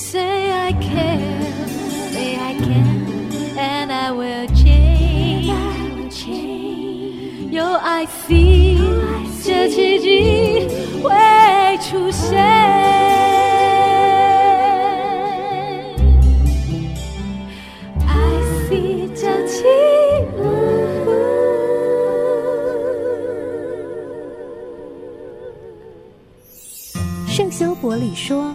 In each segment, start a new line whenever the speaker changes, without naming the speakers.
Say I care, say I can, and I will change. 有爱 feel，这奇迹会出现。
圣修伯里说：“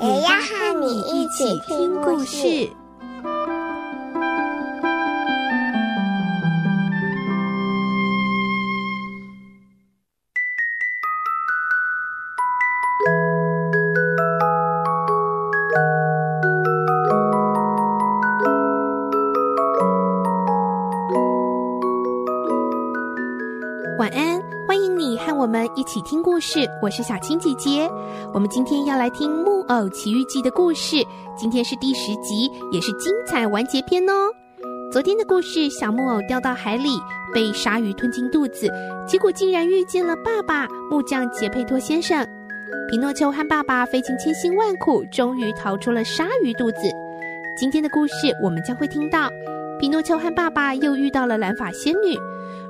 也要和你一起听故事。
一起听故事，我是小青姐姐。我们今天要来听《木偶奇遇记》的故事，今天是第十集，也是精彩完结篇哦。昨天的故事，小木偶掉到海里，被鲨鱼吞进肚子，结果竟然遇见了爸爸木匠杰佩托先生。皮诺丘和爸爸费尽千辛万苦，终于逃出了鲨鱼肚子。今天的故事，我们将会听到皮诺丘和爸爸又遇到了蓝发仙女。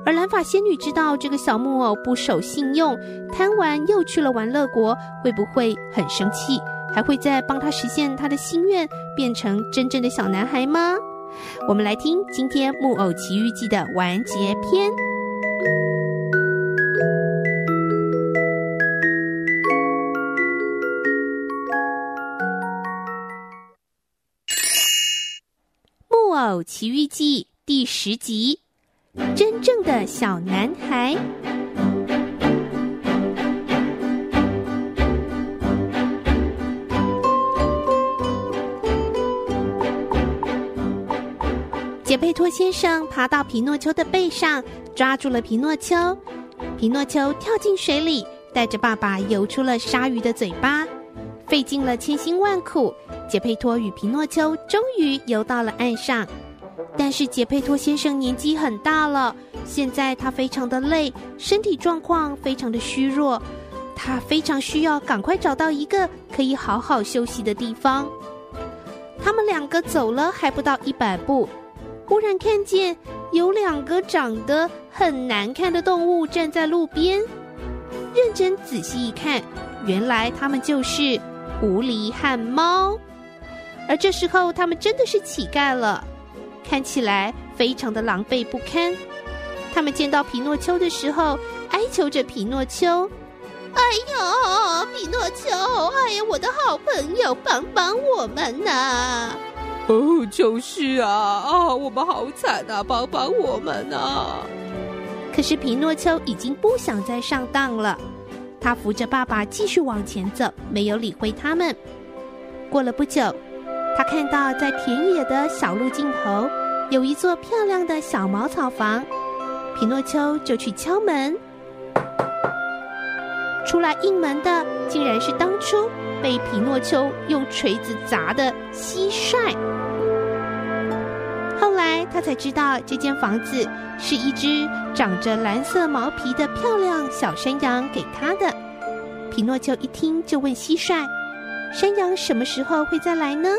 而蓝发仙女知道这个小木偶不守信用，贪玩又去了玩乐国，会不会很生气？还会再帮他实现他的心愿，变成真正的小男孩吗？我们来听今天《木偶奇遇记》的完结篇。《木偶奇遇记》第十集。真正的小男孩。杰佩托先生爬到皮诺丘的背上，抓住了皮诺丘。皮诺丘跳进水里，带着爸爸游出了鲨鱼的嘴巴。费尽了千辛万苦，杰佩托与皮诺丘终于游到了岸上。但是杰佩托先生年纪很大了，现在他非常的累，身体状况非常的虚弱，他非常需要赶快找到一个可以好好休息的地方。他们两个走了还不到一百步，忽然看见有两个长得很难看的动物站在路边，认真仔细一看，原来他们就是狐狸和猫，而这时候他们真的是乞丐了。看起来非常的狼狈不堪。他们见到皮诺丘的时候，哀求着皮诺丘：“哎呦，皮诺丘，哎呀，我的好朋友，帮帮我们呐！”“
哦，就是啊，啊，我们好惨啊，帮帮我们啊！”
可是皮诺丘已经不想再上当了，他扶着爸爸继续往前走，没有理会他们。过了不久。他看到在田野的小路尽头有一座漂亮的小茅草房，皮诺丘就去敲门。出来应门的竟然是当初被皮诺丘用锤子砸的蟋蟀。后来他才知道这间房子是一只长着蓝色毛皮的漂亮小山羊给他的。皮诺丘一听就问蟋蟀：“山羊什么时候会再来呢？”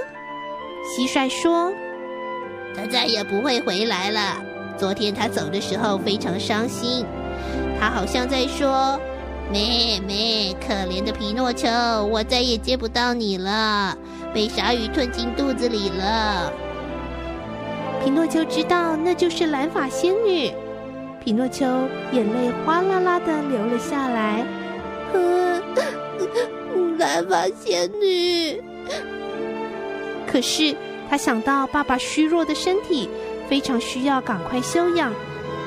蟋蟀说：“
他再也不会回来了。昨天他走的时候非常伤心，他好像在说：‘妹妹，可怜的皮诺丘，我再也见不到你了，被鲨鱼吞进肚子里了。’”
皮诺丘知道那就是蓝发仙女，皮诺丘眼泪哗啦啦的流了下来。
嗯，蓝发仙女。
可是他想到爸爸虚弱的身体，非常需要赶快休养，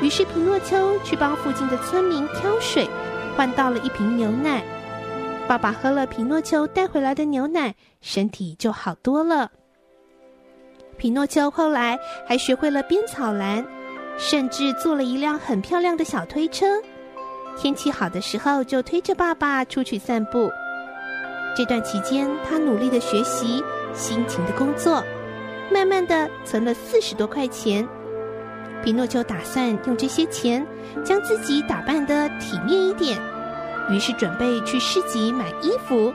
于是皮诺丘去帮附近的村民挑水，换到了一瓶牛奶。爸爸喝了皮诺丘带回来的牛奶，身体就好多了。皮诺丘后来还学会了编草篮，甚至做了一辆很漂亮的小推车。天气好的时候，就推着爸爸出去散步。这段期间，他努力的学习，辛勤的工作，慢慢的存了四十多块钱。皮诺丘打算用这些钱将自己打扮的体面一点，于是准备去市集买衣服。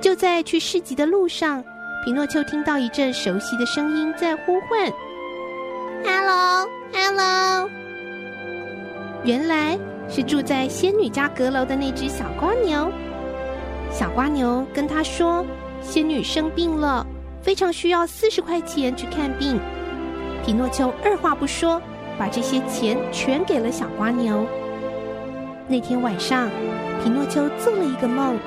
就在去市集的路上，皮诺丘听到一阵熟悉的声音在呼唤
：“Hello，Hello！”
原来是住在仙女家阁楼的那只小瓜牛。小瓜牛跟他说：“仙女生病了，非常需要四十块钱去看病。”皮诺丘二话不说，把这些钱全给了小花牛。那天晚上，皮诺丘做了一个梦，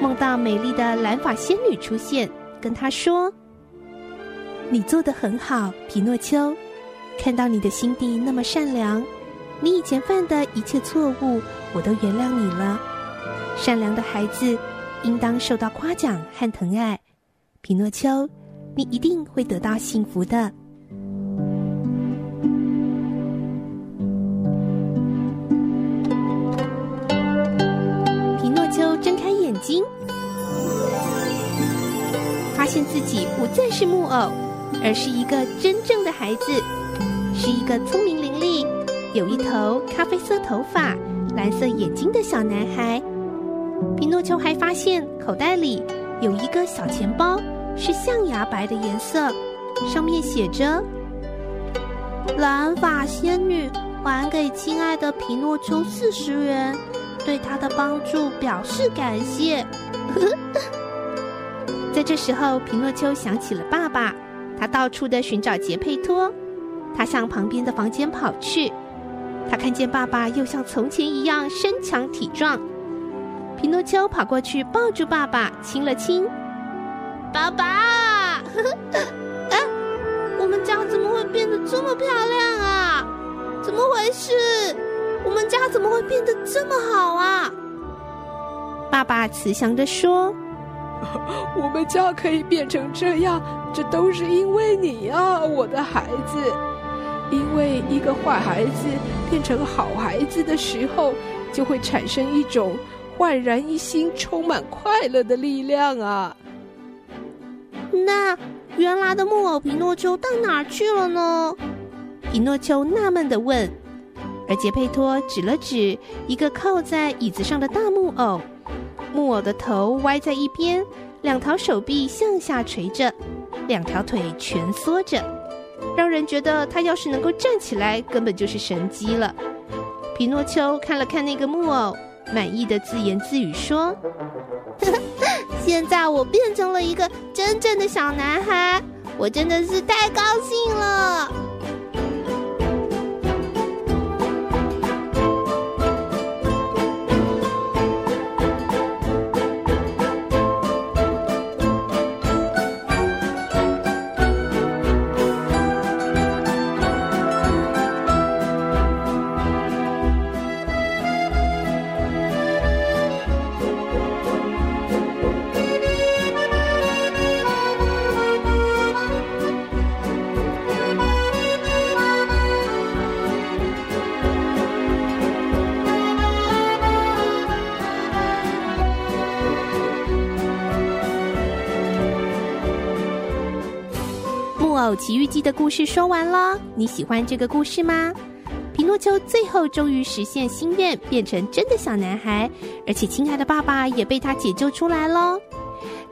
梦到美丽的蓝发仙女出现，跟他说：“你做得很好，皮诺丘，看到你的心地那么善良，你以前犯的一切错误，我都原谅你了。”善良的孩子应当受到夸奖和疼爱，皮诺丘，你一定会得到幸福的。皮诺丘睁开眼睛，发现自己不再是木偶，而是一个真正的孩子，是一个聪明伶俐、有一头咖啡色头发、蓝色眼睛的小男孩。皮诺丘还发现口袋里有一个小钱包，是象牙白的颜色，上面写着“蓝发仙女还给亲爱的皮诺丘四十元，对他的帮助表示感谢。”在这时候，皮诺丘想起了爸爸，他到处的寻找杰佩托，他向旁边的房间跑去，他看见爸爸又像从前一样身强体壮。皮诺丘跑过去抱住爸爸，亲了亲。爸爸，哎，我们家怎么会变得这么漂亮啊？怎么回事？我们家怎么会变得这么好啊？爸爸慈祥的说：“
我们家可以变成这样，这都是因为你啊，我的孩子。因为一个坏孩子变成好孩子的时候，就会产生一种。”焕然一新、充满快乐的力量啊！
那原来的木偶皮诺丘到哪儿去了呢？皮诺丘纳闷地问。而杰佩托指了指一个靠在椅子上的大木偶，木偶的头歪在一边，两条手臂向下垂着，两条腿蜷缩着，让人觉得他要是能够站起来，根本就是神机了。皮诺丘看了看那个木偶。满意的自言自语说：“ 现在我变成了一个真正的小男孩，我真的是太高兴了。”《奇遇记》的故事说完了，你喜欢这个故事吗？皮诺丘最后终于实现心愿，变成真的小男孩，而且亲爱的爸爸也被他解救出来喽。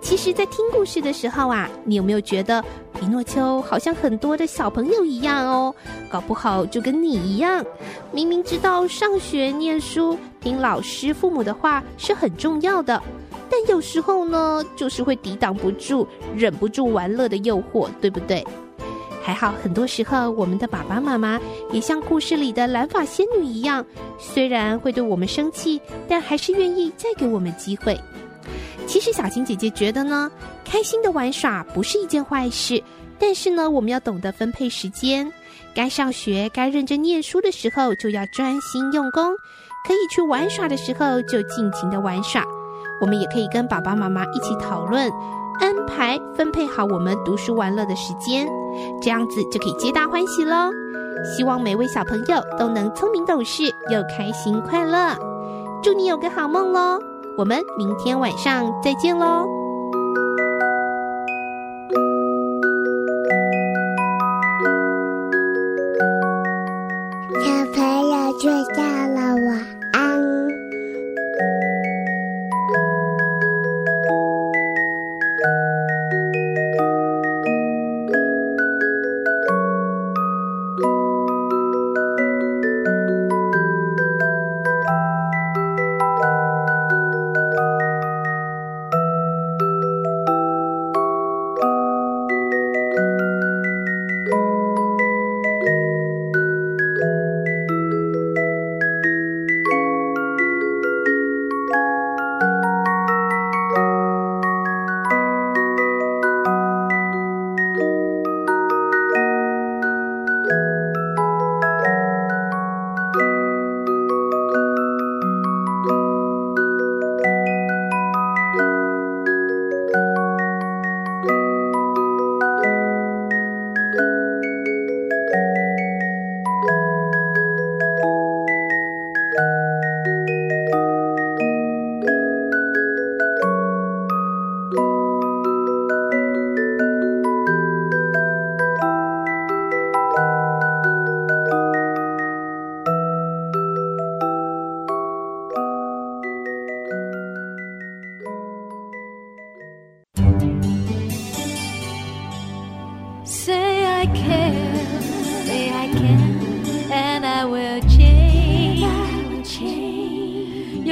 其实，在听故事的时候啊，你有没有觉得皮诺丘好像很多的小朋友一样哦？搞不好就跟你一样，明明知道上学念书、听老师、父母的话是很重要的，但有时候呢，就是会抵挡不住、忍不住玩乐的诱惑，对不对？还好，很多时候我们的爸爸妈妈也像故事里的蓝发仙女一样，虽然会对我们生气，但还是愿意再给我们机会。其实小青姐姐觉得呢，开心的玩耍不是一件坏事，但是呢，我们要懂得分配时间，该上学、该认真念书的时候就要专心用功，可以去玩耍的时候就尽情的玩耍。我们也可以跟爸爸妈妈一起讨论。安排分配好我们读书玩乐的时间，这样子就可以皆大欢喜喽。希望每位小朋友都能聪明懂事又开心快乐。祝你有个好梦喽！我们明天晚上再见喽。
小朋友睡
觉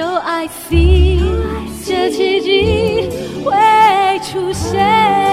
有爱 feel，这奇迹会出现。